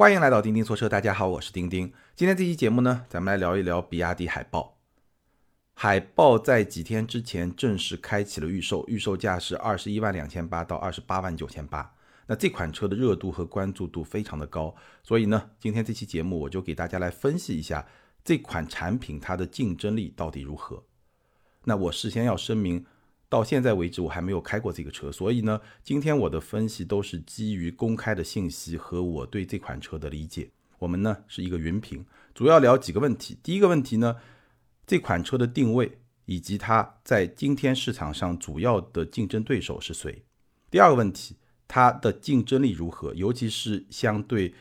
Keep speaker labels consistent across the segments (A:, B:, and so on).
A: 欢迎来到钉钉说车，大家好，我是钉钉。今天这期节目呢，咱们来聊一聊比亚迪海豹。海豹在几天之前正式开启了预售，预售价是二十一万两千八到二十八万九千八。那这款车的热度和关注度非常的高，所以呢，今天这期节目我就给大家来分析一下这款产品它的竞争力到底如何。那我事先要声明，到现在为止我还没有开过这个车，所以呢，今天我的分析都是基于公开的信息和我对这款车的理解。我们呢是一个云评，主要聊几个问题。第一个问题呢。这款车的定位以及它在今天市场上主要的竞争对手是谁？第二个问题，它的竞争力如何？尤其是相对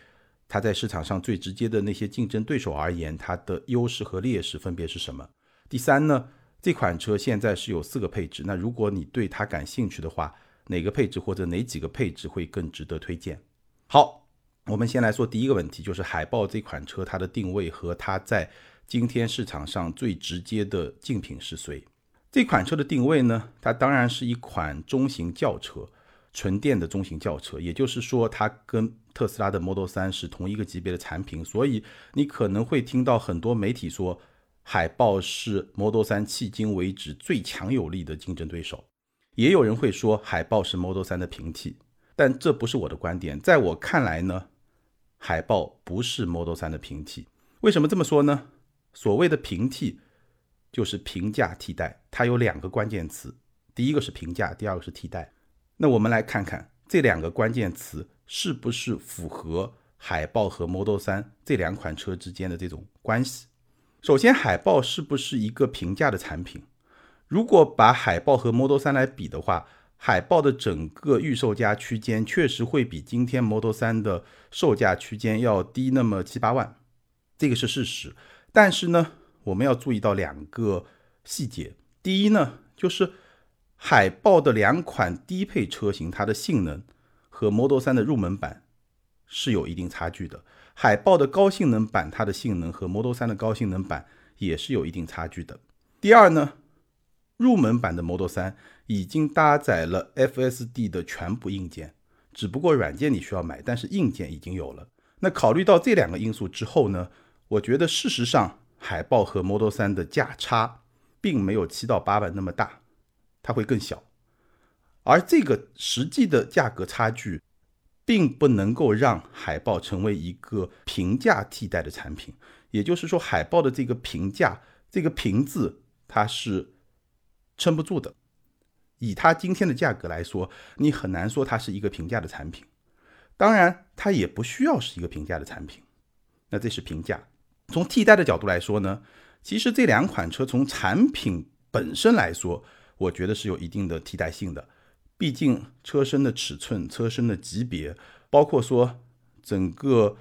A: 它在市场上最直接的那些竞争对手而言，它的优势和劣势分别是什么？第三呢？这款车现在是有四个配置，那如果你对它感兴趣的话，哪个配置或者哪几个配置会更值得推荐？好，我们先来说第一个问题，就是海豹这款车它的定位和它在。今天市场上最直接的竞品是谁？这款车的定位呢？它当然是一款中型轿车，纯电的中型轿车。也就是说，它跟特斯拉的 Model 3是同一个级别的产品。所以你可能会听到很多媒体说，海豹是 Model 3迄今为止最强有力的竞争对手。也有人会说，海豹是 Model 3的平替。但这不是我的观点。在我看来呢，海豹不是 Model 3的平替。为什么这么说呢？所谓的平替，就是平价替代，它有两个关键词，第一个是平价，第二个是替代。那我们来看看这两个关键词是不是符合海豹和 Model 3这两款车之间的这种关系。首先，海豹是不是一个平价的产品？如果把海豹和 Model 3来比的话，海豹的整个预售价区间确实会比今天 Model 3的售价区间要低那么七八万，这个是事实。但是呢，我们要注意到两个细节。第一呢，就是海豹的两款低配车型，它的性能和 Model 3的入门版是有一定差距的。海豹的高性能版，它的性能和 Model 3的高性能版也是有一定差距的。第二呢，入门版的 Model 3已经搭载了 FSD 的全部硬件，只不过软件你需要买，但是硬件已经有了。那考虑到这两个因素之后呢？我觉得事实上，海豹和 Model 3的价差并没有七到八万那么大，它会更小。而这个实际的价格差距，并不能够让海豹成为一个平价替代的产品。也就是说，海豹的这个平价，这个平字它是撑不住的。以它今天的价格来说，你很难说它是一个平价的产品。当然，它也不需要是一个平价的产品。那这是平价。从替代的角度来说呢，其实这两款车从产品本身来说，我觉得是有一定的替代性的。毕竟车身的尺寸、车身的级别，包括说整个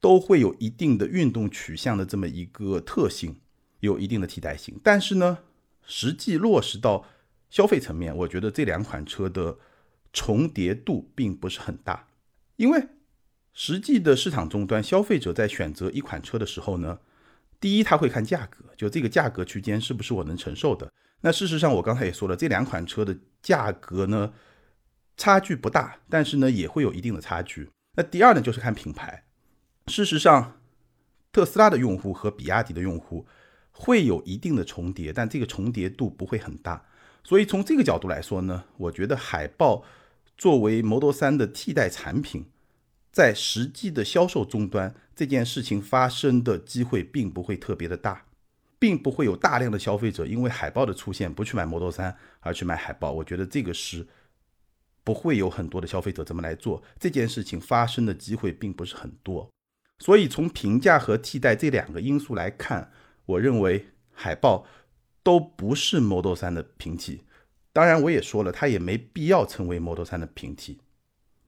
A: 都会有一定的运动取向的这么一个特性，有一定的替代性。但是呢，实际落实到消费层面，我觉得这两款车的重叠度并不是很大，因为。实际的市场终端，消费者在选择一款车的时候呢，第一他会看价格，就这个价格区间是不是我能承受的。那事实上我刚才也说了，这两款车的价格呢差距不大，但是呢也会有一定的差距。那第二呢就是看品牌。事实上，特斯拉的用户和比亚迪的用户会有一定的重叠，但这个重叠度不会很大。所以从这个角度来说呢，我觉得海豹作为 Model 3的替代产品。在实际的销售终端，这件事情发生的机会并不会特别的大，并不会有大量的消费者因为海报的出现不去买 Model 3而去买海报。我觉得这个是不会有很多的消费者这么来做。这件事情发生的机会并不是很多。所以从评价和替代这两个因素来看，我认为海报都不是 Model 3的平替。当然，我也说了，它也没必要成为 Model 3的平替。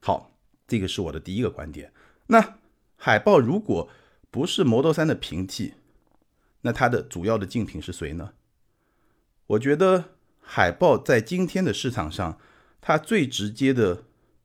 A: 好。这个是我的第一个观点。那海报如果不是 Model 3的平替，那它的主要的竞品是谁呢？我觉得海豹在今天的市场上，它最直接的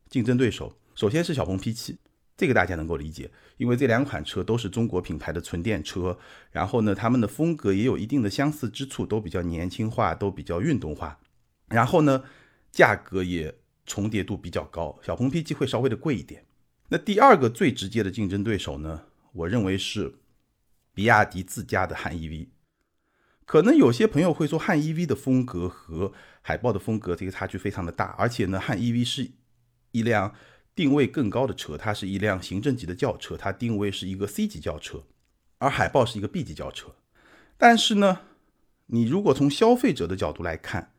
A: 竞争对手，首先是小鹏 P7，这个大家能够理解，因为这两款车都是中国品牌的纯电车，然后呢，它们的风格也有一定的相似之处，都比较年轻化，都比较运动化，然后呢，价格也。重叠度比较高，小鹏 P7 会稍微的贵一点。那第二个最直接的竞争对手呢，我认为是比亚迪自家的汉 EV。可能有些朋友会说，汉 EV 的风格和海豹的风格这个差距非常的大，而且呢，汉 EV 是一辆定位更高的车，它是一辆行政级的轿车，它定位是一个 C 级轿车，而海豹是一个 B 级轿车。但是呢，你如果从消费者的角度来看，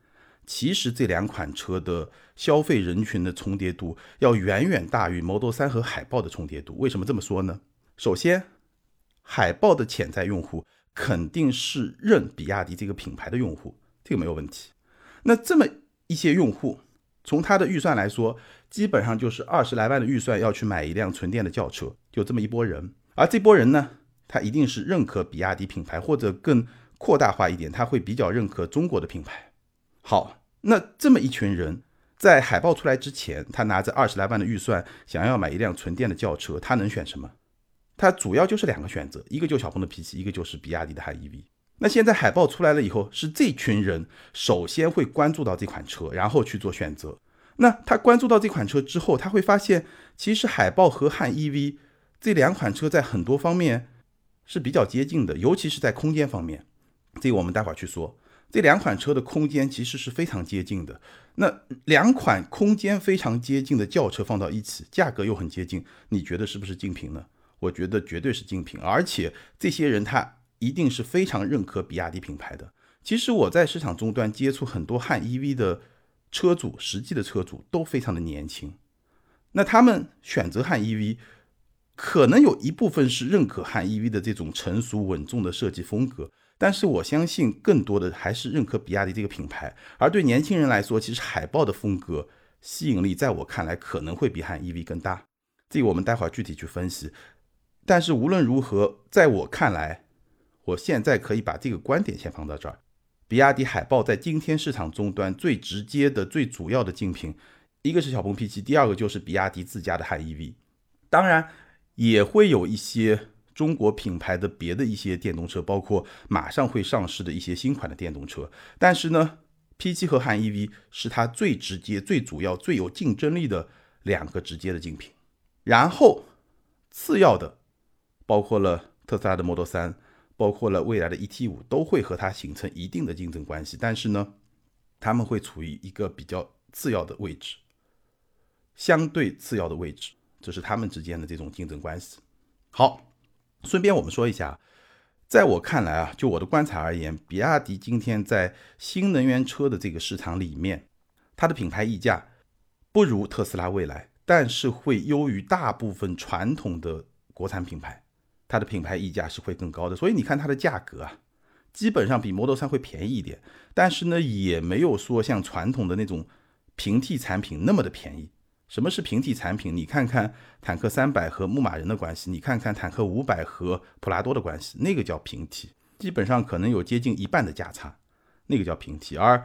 A: 其实这两款车的消费人群的重叠度要远远大于 Model 3和海豹的重叠度。为什么这么说呢？首先，海豹的潜在用户。肯定是认比亚迪这个品牌的用户，这个没有问题。那这么一些用户，从他的预算来说，基本上就是二十来万的预算要去买一辆纯电的轿车，就这么一波人。而这波人呢，他一定是认可比亚迪品牌，或者更扩大化一点，他会比较认可中国的品牌。好，那这么一群人在海报出来之前，他拿着二十来万的预算想要买一辆纯电的轿车，他能选什么？它主要就是两个选择，一个就小鹏的 P7，一个就是比亚迪的汉 EV。那现在海豹出来了以后，是这群人首先会关注到这款车，然后去做选择。那他关注到这款车之后，他会发现其实海豹和汉 EV 这两款车在很多方面是比较接近的，尤其是在空间方面。这个我们待会儿去说。这两款车的空间其实是非常接近的。那两款空间非常接近的轿车放到一起，价格又很接近，你觉得是不是竞品呢？我觉得绝对是精品，而且这些人他一定是非常认可比亚迪品牌的。其实我在市场终端接触很多汉 EV 的车主，实际的车主都非常的年轻。那他们选择汉 EV，可能有一部分是认可汉 EV 的这种成熟稳重的设计风格，但是我相信更多的还是认可比亚迪这个品牌。而对年轻人来说，其实海豹的风格吸引力在我看来可能会比汉 EV 更大。这个我们待会儿具体去分析。但是无论如何，在我看来，我现在可以把这个观点先放到这儿。比亚迪海豹在今天市场终端最直接的、最主要的竞品，一个是小鹏 P7，第二个就是比亚迪自家的汉 EV。当然，也会有一些中国品牌的别的一些电动车，包括马上会上市的一些新款的电动车。但是呢，P7 和汉 EV 是它最直接、最主要、最有竞争力的两个直接的竞品。然后，次要的。包括了特斯拉的 Model 3，包括了未来的 ET5，都会和它形成一定的竞争关系。但是呢，他们会处于一个比较次要的位置，相对次要的位置，这是他们之间的这种竞争关系。好，顺便我们说一下，在我看来啊，就我的观察而言，比亚迪今天在新能源车的这个市场里面，它的品牌溢价不如特斯拉、蔚来，但是会优于大部分传统的国产品牌。它的品牌溢价是会更高的，所以你看它的价格啊，基本上比 Model 3会便宜一点，但是呢，也没有说像传统的那种平替产品那么的便宜。什么是平替产品？你看看坦克三百和牧马人的关系，你看看坦克五百和普拉多的关系，那个叫平替，基本上可能有接近一半的价差，那个叫平替。而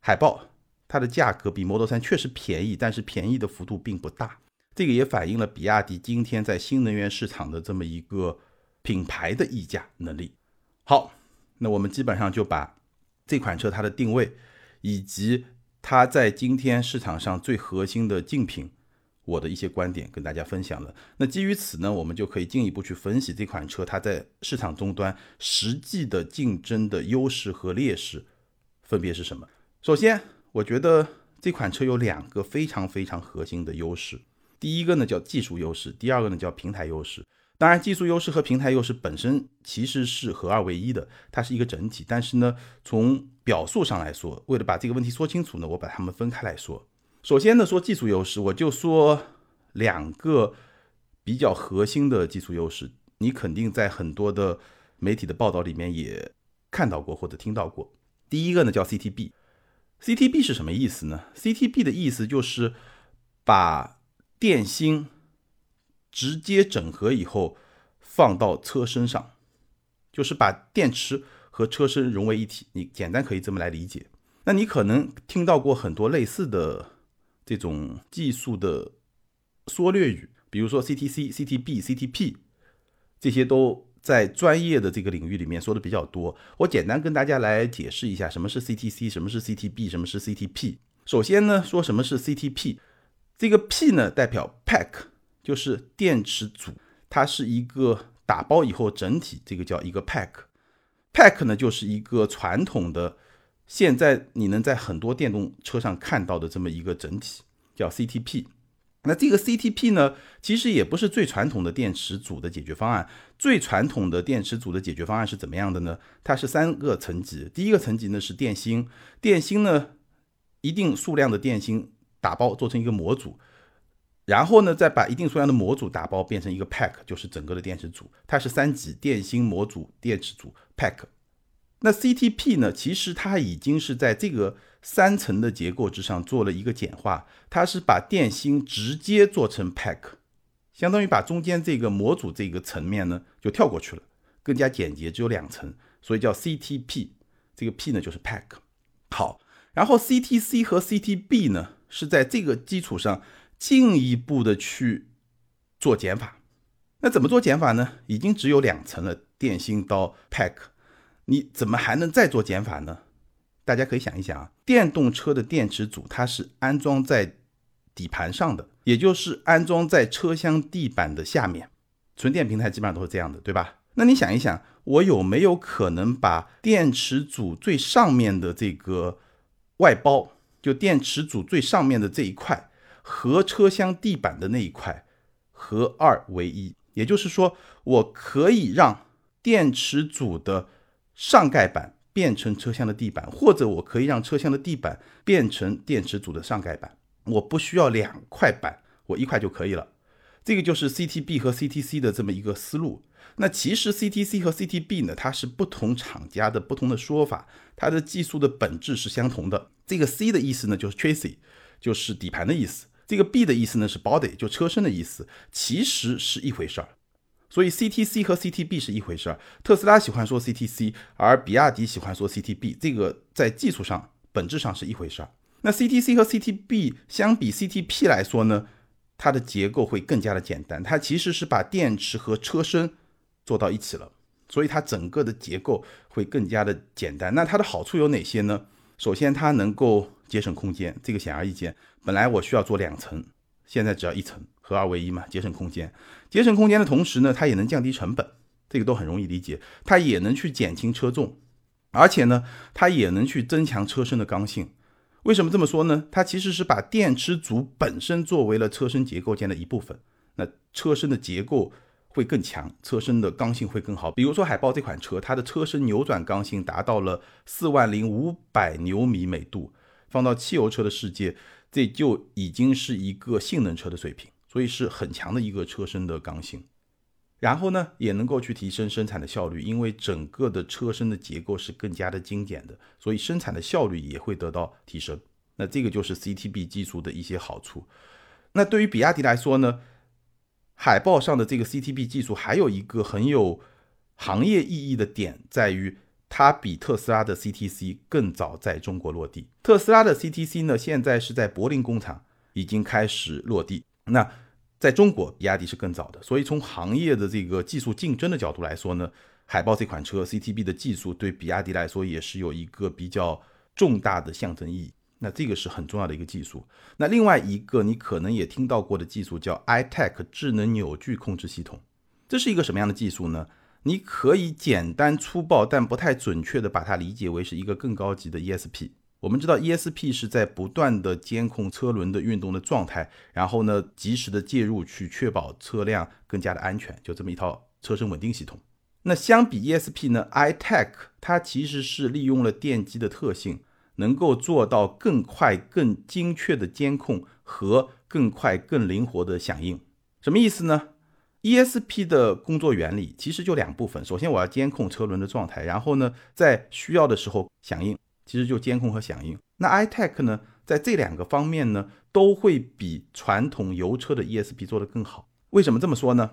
A: 海豹它的价格比 Model 3确实便宜，但是便宜的幅度并不大。这个也反映了比亚迪今天在新能源市场的这么一个品牌的溢价能力。好，那我们基本上就把这款车它的定位，以及它在今天市场上最核心的竞品，我的一些观点跟大家分享了。那基于此呢，我们就可以进一步去分析这款车它在市场终端实际的竞争的优势和劣势分别是什么。首先，我觉得这款车有两个非常非常核心的优势。第一个呢叫技术优势，第二个呢叫平台优势。当然，技术优势和平台优势本身其实是合二为一的，它是一个整体。但是呢，从表述上来说，为了把这个问题说清楚呢，我把它们分开来说。首先呢，说技术优势，我就说两个比较核心的技术优势，你肯定在很多的媒体的报道里面也看到过或者听到过。第一个呢叫 CTB，CTB 是什么意思呢？CTB 的意思就是把电芯直接整合以后放到车身上，就是把电池和车身融为一体。你简单可以这么来理解。那你可能听到过很多类似的这种技术的缩略语，比如说 CTC、CTB、CTP，这些都在专业的这个领域里面说的比较多。我简单跟大家来解释一下，什么是 CTC，什么是 CTB，什么是 CTP。首先呢，说什么是 CTP。这个 P 呢代表 Pack，就是电池组，它是一个打包以后整体，这个叫一个 pack。pack 呢就是一个传统的，现在你能在很多电动车上看到的这么一个整体，叫 CTP。那这个 CTP 呢，其实也不是最传统的电池组的解决方案。最传统的电池组的解决方案是怎么样的呢？它是三个层级。第一个层级呢是电芯，电芯呢一定数量的电芯打包做成一个模组，然后呢再把一定数量的模组打包变成一个 pack，就是整个的电池组。它是三级：电芯、模组、电池组、pack。那 CTP 呢？其实它已经是在这个三层的结构之上做了一个简化，它是把电芯直接做成 pack，相当于把中间这个模组这个层面呢就跳过去了，更加简洁，只有两层，所以叫 CTP。这个 P 呢就是 pack。好，然后 CTC 和 CTB 呢是在这个基础上进一步的去做减法。那怎么做减法呢？已经只有两层了，电芯到 pack。你怎么还能再做减法呢？大家可以想一想啊，电动车的电池组它是安装在底盘上的，也就是安装在车厢地板的下面。纯电平台基本上都是这样的，对吧？那你想一想，我有没有可能把电池组最上面的这个外包，就电池组最上面的这一块和车厢地板的那一块合二为一？也就是说，我可以让电池组的上盖板变成车厢的地板，或者我可以让车厢的地板变成电池组的上盖板，我不需要两块板，我一块就可以了。这个就是 CTB 和 CTC 的这么一个思路。那其实 CTC 和 CTB 呢，它是不同厂家的不同的说法，它的技术的本质是相同的。这个 C 的意思呢，就是 chassis，就是底盘的意思；这个 B 的意思呢，是 body，就车身的意思，其实是一回事儿。所以 CTC 和 CTB 是一回事儿，特斯拉喜欢说 CTC，而比亚迪喜欢说 CTB，这个在技术上本质上是一回事儿。那 CTC 和 CTB 相比 CTP 来说呢，它的结构会更加的简单，它其实是把电池和车身做到一起了，所以它整个的结构会更加的简单。那它的好处有哪些呢？首先它能够节省空间，这个显而易见，本来我需要做两层，现在只要一层。合二为一嘛，节省空间。节省空间的同时呢，它也能降低成本，这个都很容易理解。它也能去减轻车重，而且呢，它也能去增强车身的刚性。为什么这么说呢？它其实是把电池组本身作为了车身结构件的一部分，那车身的结构会更强，车身的刚性会更好。比如说海豹这款车，它的车身扭转刚性达到了四万零五百牛米每度，放到汽油车的世界，这就已经是一个性能车的水平。所以是很强的一个车身的刚性，然后呢，也能够去提升生产的效率，因为整个的车身的结构是更加的精简的，所以生产的效率也会得到提升。那这个就是 CTB 技术的一些好处。那对于比亚迪来说呢，海报上的这个 CTB 技术还有一个很有行业意义的点，在于它比特斯拉的 CTC 更早在中国落地。特斯拉的 CTC 呢，现在是在柏林工厂已经开始落地。那在中国，比亚迪是更早的，所以从行业的这个技术竞争的角度来说呢，海豹这款车 CTB 的技术对比亚迪来说也是有一个比较重大的象征意义。那这个是很重要的一个技术。那另外一个你可能也听到过的技术叫 iTech 智能扭矩控制系统，这是一个什么样的技术呢？你可以简单粗暴但不太准确的把它理解为是一个更高级的 ESP。我们知道 ESP 是在不断的监控车轮的运动的状态，然后呢，及时的介入去确保车辆更加的安全，就这么一套车身稳定系统。那相比 ESP 呢，iTech 它其实是利用了电机的特性，能够做到更快、更精确的监控和更快、更灵活的响应。什么意思呢？ESP 的工作原理其实就两部分，首先我要监控车轮的状态，然后呢，在需要的时候响应。其实就监控和响应。那 iTech 呢，在这两个方面呢，都会比传统油车的 ESP 做得更好。为什么这么说呢？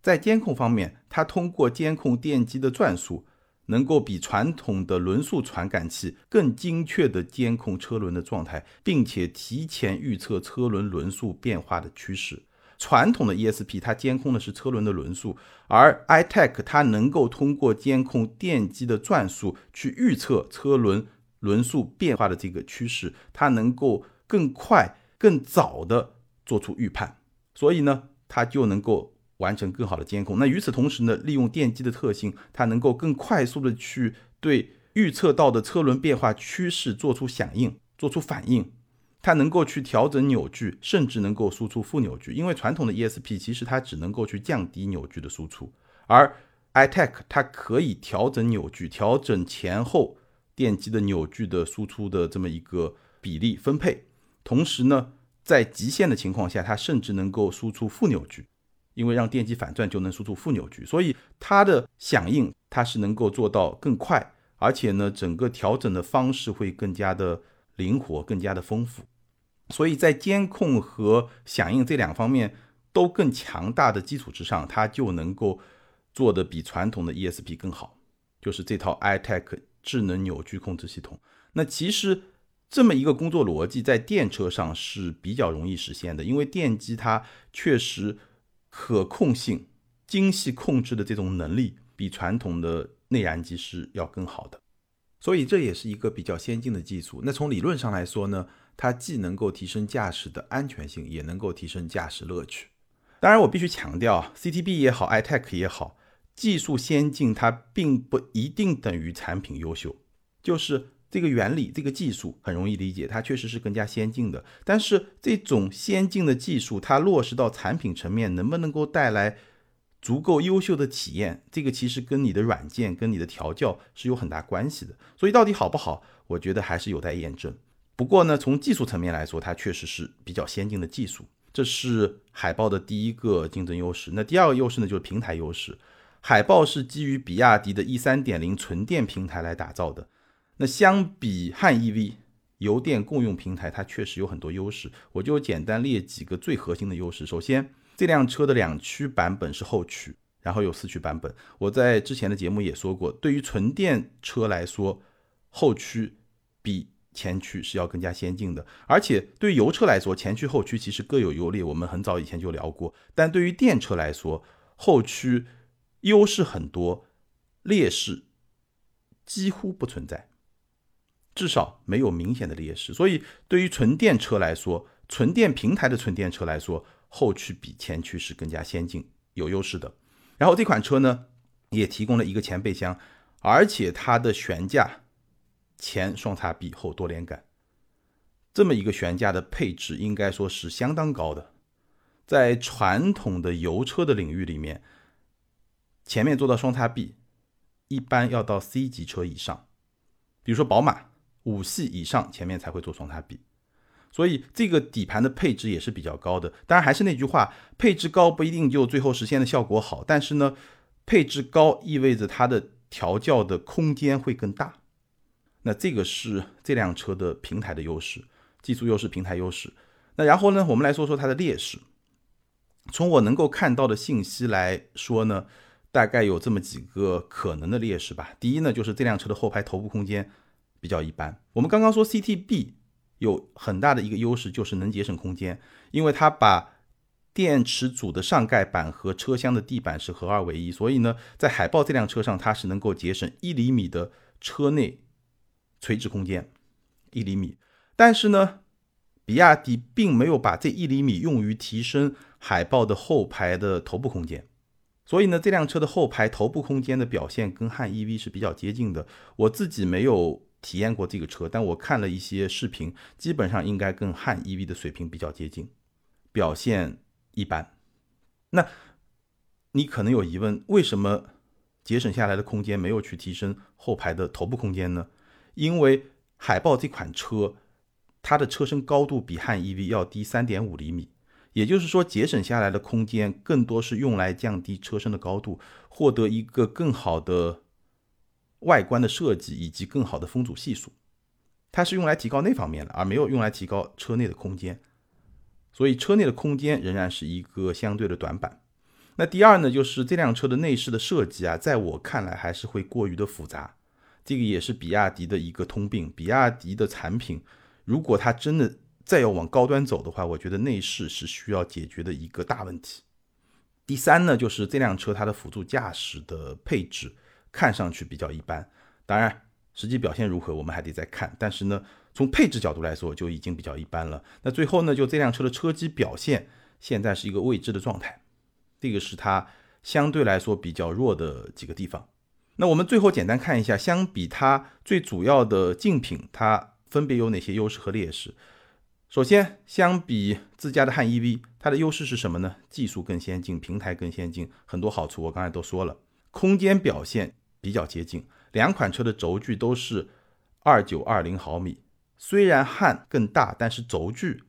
A: 在监控方面，它通过监控电机的转速，能够比传统的轮速传感器更精确地监控车轮的状态，并且提前预测车轮轮速变化的趋势。传统的 ESP 它监控的是车轮的轮速，而 iTech 它能够通过监控电机的转速去预测车轮。轮速变化的这个趋势，它能够更快、更早的做出预判，所以呢，它就能够完成更好的监控。那与此同时呢，利用电机的特性，它能够更快速的去对预测到的车轮变化趋势做出响应、做出反应。它能够去调整扭矩，甚至能够输出负扭矩。因为传统的 ESP 其实它只能够去降低扭矩的输出，而 iTech 它可以调整扭矩，调整前后电机的扭矩的输出的这么一个比例分配。同时呢，在极限的情况下，它甚至能够输出负扭矩，因为让电机反转就能输出负扭矩，所以它的响应它是能够做到更快，而且呢，整个调整的方式会更加的灵活，更加的丰富。所以在监控和响应这两方面都更强大的基础之上，它就能够做的比传统的 ESP 更好，就是这套 iTech 智能扭矩控制系统。那其实这么一个工作逻辑在电车上是比较容易实现的，因为电机它确实可控性、精细控制的这种能力比传统的内燃机是要更好的。所以这也是一个比较先进的技术。那从理论上来说呢？它既能够提升驾驶的安全性，也能够提升驾驶乐趣。当然，我必须强调，CTB 也好，iTech 也好，技术先进它并不一定等于产品优秀。就是这个原理，这个技术很容易理解，它确实是更加先进的。但是这种先进的技术，它落实到产品层面，能不能够带来足够优秀的体验，这个其实跟你的软件、跟你的调教是有很大关系的。所以到底好不好，我觉得还是有待验证。不过呢，从技术层面来说，它确实是比较先进的技术，这是海豹的第一个竞争优势。那第二个优势呢，就是平台优势。海豹是基于比亚迪的 E 三点零纯电平台来打造的。那相比汉 EV 油电共用平台，它确实有很多优势。我就简单列几个最核心的优势。首先，这辆车的两驱版本是后驱，然后有四驱版本。我在之前的节目也说过，对于纯电车来说，后驱比前驱是要更加先进的，而且对于油车来说，前驱后驱其实各有优劣，我们很早以前就聊过。但对于电车来说，后驱优势很多，劣势几乎不存在，至少没有明显的劣势。所以对于纯电车来说，纯电平台的纯电车来说，后驱比前驱是更加先进、有优势的。然后这款车呢，也提供了一个前备箱，而且它的悬架。前双叉臂，后多连杆，这么一个悬架的配置，应该说是相当高的。在传统的油车的领域里面，前面做到双叉臂，一般要到 C 级车以上，比如说宝马五系以上，前面才会做双叉臂。所以这个底盘的配置也是比较高的。当然还是那句话，配置高不一定就最后实现的效果好，但是呢，配置高意味着它的调教的空间会更大。那这个是这辆车的平台的优势，技术优势、平台优势。那然后呢，我们来说说它的劣势。从我能够看到的信息来说呢，大概有这么几个可能的劣势吧。第一呢，就是这辆车的后排头部空间比较一般。我们刚刚说 CTB 有很大的一个优势，就是能节省空间，因为它把电池组的上盖板和车厢的地板是合二为一，所以呢，在海豹这辆车上，它是能够节省一厘米的车内。垂直空间一厘米，但是呢，比亚迪并没有把这一厘米用于提升海豹的后排的头部空间，所以呢，这辆车的后排头部空间的表现跟汉 EV 是比较接近的。我自己没有体验过这个车，但我看了一些视频，基本上应该跟汉 EV 的水平比较接近，表现一般。那你可能有疑问，为什么节省下来的空间没有去提升后排的头部空间呢？因为海豹这款车，它的车身高度比汉 EV 要低三点五厘米，也就是说节省下来的空间更多是用来降低车身的高度，获得一个更好的外观的设计以及更好的风阻系数，它是用来提高那方面的，而没有用来提高车内的空间，所以车内的空间仍然是一个相对的短板。那第二呢，就是这辆车的内饰的设计啊，在我看来还是会过于的复杂。这个也是比亚迪的一个通病。比亚迪的产品，如果它真的再要往高端走的话，我觉得内饰是需要解决的一个大问题。第三呢，就是这辆车它的辅助驾驶的配置看上去比较一般，当然实际表现如何我们还得再看。但是呢，从配置角度来说就已经比较一般了。那最后呢，就这辆车的车机表现现在是一个未知的状态。这个是它相对来说比较弱的几个地方。那我们最后简单看一下，相比它最主要的竞品，它分别有哪些优势和劣势？首先，相比自家的汉 EV，它的优势是什么呢？技术更先进，平台更先进，很多好处我刚才都说了。空间表现比较接近，两款车的轴距都是二九二零毫米。虽然汉更大，但是轴距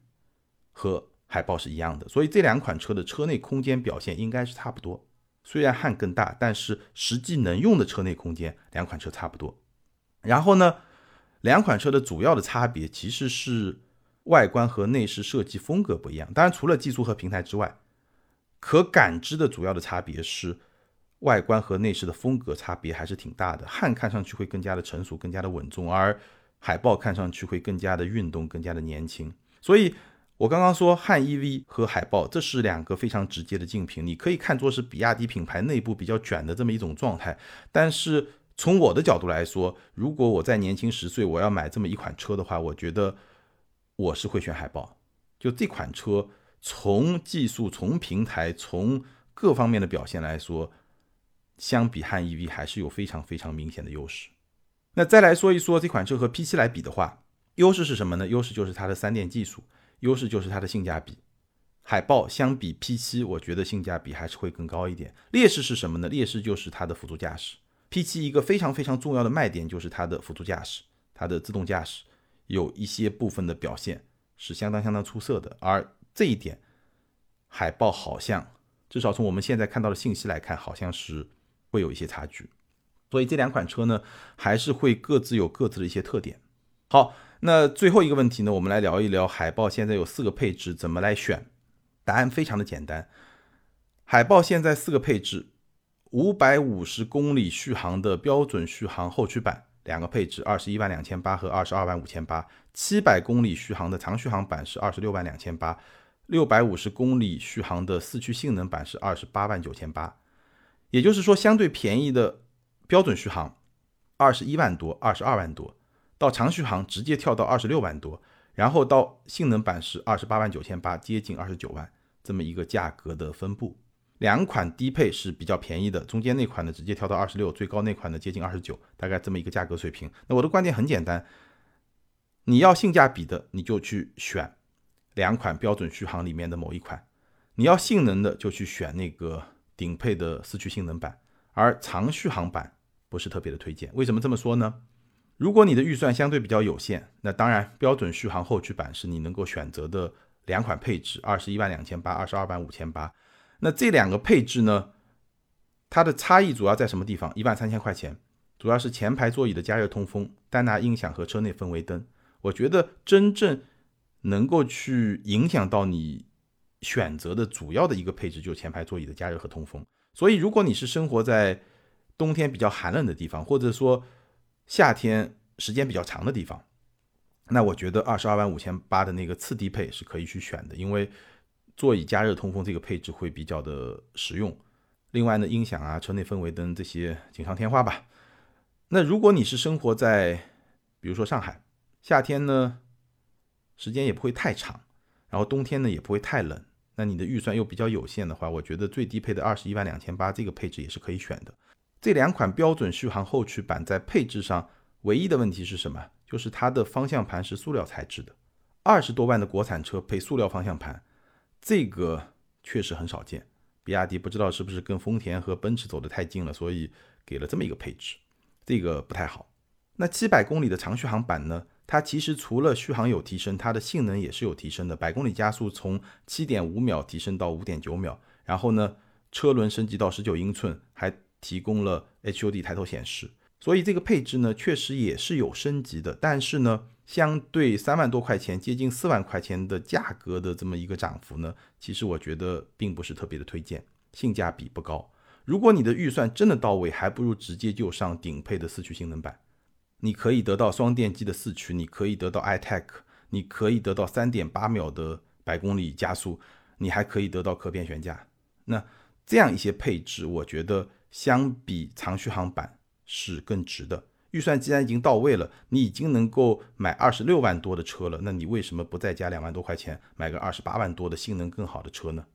A: 和海豹是一样的，所以这两款车的车内空间表现应该是差不多。虽然汉更大，但是实际能用的车内空间两款车差不多。然后呢，两款车的主要的差别其实是外观和内饰设计风格不一样。当然，除了技术和平台之外，可感知的主要的差别是外观和内饰的风格差别还是挺大的。汉看上去会更加的成熟，更加的稳重，而海豹看上去会更加的运动，更加的年轻。所以。我刚刚说汉 EV 和海豹，这是两个非常直接的竞品，你可以看作是比亚迪品牌内部比较卷的这么一种状态。但是从我的角度来说，如果我在年轻十岁，我要买这么一款车的话，我觉得我是会选海豹。就这款车，从技术、从平台、从各方面的表现来说，相比汉 EV 还是有非常非常明显的优势。那再来说一说这款车和 P7 来比的话，优势是什么呢？优势就是它的三电技术。优势就是它的性价比，海豹相比 P7，我觉得性价比还是会更高一点。劣势是什么呢？劣势就是它的辅助驾驶。P7 一个非常非常重要的卖点就是它的辅助驾驶，它的自动驾驶有一些部分的表现是相当相当出色的，而这一点海豹好像至少从我们现在看到的信息来看，好像是会有一些差距。所以这两款车呢，还是会各自有各自的一些特点。好。那最后一个问题呢？我们来聊一聊海豹现在有四个配置，怎么来选？答案非常的简单，海豹现在四个配置：五百五十公里续航的标准续航后驱版，两个配置，二十一万两千八和二十二万五千八；七百公里续航的长续航版是二十六万两千八；六百五十公里续航的四驱性能版是二十八万九千八。也就是说，相对便宜的标准续航二十一万多，二十二万多。到长续航直接跳到二十六万多，然后到性能版是二十八万九千八，接近二十九万这么一个价格的分布。两款低配是比较便宜的，中间那款呢直接跳到二十六，最高那款呢接近二十九，大概这么一个价格水平。那我的观点很简单，你要性价比的，你就去选两款标准续航里面的某一款；你要性能的，就去选那个顶配的四驱性能版。而长续航版不是特别的推荐。为什么这么说呢？如果你的预算相对比较有限，那当然标准续航后驱版是你能够选择的两款配置，二十一万两千八，二十二万五千八。那这两个配置呢，它的差异主要在什么地方？一万三千块钱，主要是前排座椅的加热通风、丹拿音响和车内氛围灯。我觉得真正能够去影响到你选择的主要的一个配置，就是前排座椅的加热和通风。所以，如果你是生活在冬天比较寒冷的地方，或者说夏天时间比较长的地方，那我觉得二十二万五千八的那个次低配是可以去选的，因为座椅加热通风这个配置会比较的实用。另外呢，音响啊、车内氛围灯这些锦上添花吧。那如果你是生活在比如说上海，夏天呢时间也不会太长，然后冬天呢也不会太冷，那你的预算又比较有限的话，我觉得最低配的二十一万两千八这个配置也是可以选的。这两款标准续航后驱版在配置上唯一的问题是什么？就是它的方向盘是塑料材质的。二十多万的国产车配塑料方向盘，这个确实很少见。比亚迪不知道是不是跟丰田和奔驰走得太近了，所以给了这么一个配置，这个不太好。那七百公里的长续航版呢？它其实除了续航有提升，它的性能也是有提升的。百公里加速从七点五秒提升到五点九秒，然后呢，车轮升级到十九英寸，还提供了 HUD 抬头显示，所以这个配置呢确实也是有升级的。但是呢，相对三万多块钱、接近四万块钱的价格的这么一个涨幅呢，其实我觉得并不是特别的推荐，性价比不高。如果你的预算真的到位，还不如直接就上顶配的四驱性能版。你可以得到双电机的四驱，你可以得到 iTech，你可以得到三点八秒的百公里加速，你还可以得到可变悬架。那这样一些配置，我觉得。相比长续航版是更值的。预算既然已经到位了，你已经能够买二十六万多的车了，那你为什么不再加两万多块钱买个二十八万多的性能更好的车呢？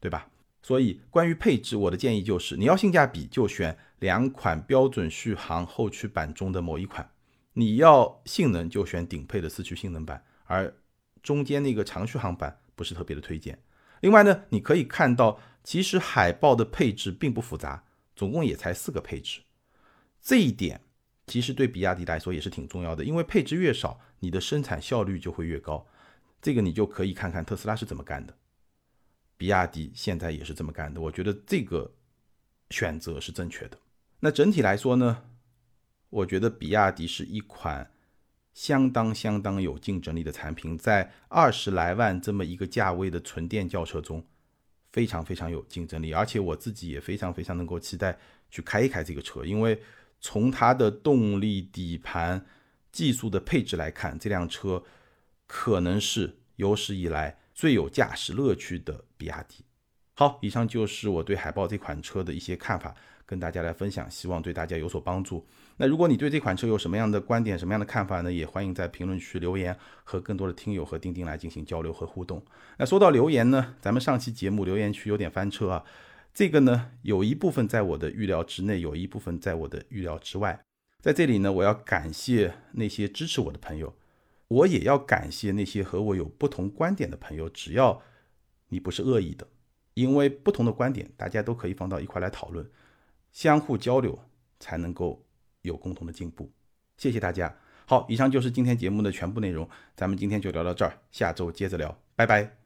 A: 对吧？所以关于配置，我的建议就是，你要性价比就选两款标准续航后驱版中的某一款；你要性能就选顶配的四驱性能版，而中间那个长续航版不是特别的推荐。另外呢，你可以看到，其实海豹的配置并不复杂，总共也才四个配置。这一点其实对比亚迪来说也是挺重要的，因为配置越少，你的生产效率就会越高。这个你就可以看看特斯拉是怎么干的。比亚迪现在也是这么干的，我觉得这个选择是正确的。那整体来说呢，我觉得比亚迪是一款相当相当有竞争力的产品，在二十来万这么一个价位的纯电轿车中，非常非常有竞争力。而且我自己也非常非常能够期待去开一开这个车，因为从它的动力、底盘、技术的配置来看，这辆车可能是有史以来。最有驾驶乐趣的比亚迪。好，以上就是我对海豹这款车的一些看法，跟大家来分享，希望对大家有所帮助。那如果你对这款车有什么样的观点、什么样的看法呢？也欢迎在评论区留言，和更多的听友和钉钉来进行交流和互动。那说到留言呢，咱们上期节目留言区有点翻车啊，这个呢有一部分在我的预料之内，有一部分在我的预料之外。在这里呢，我要感谢那些支持我的朋友。我也要感谢那些和我有不同观点的朋友，只要你不是恶意的，因为不同的观点，大家都可以放到一块来讨论，相互交流才能够有共同的进步。谢谢大家。好，以上就是今天节目的全部内容，咱们今天就聊到这儿，下周接着聊，拜拜。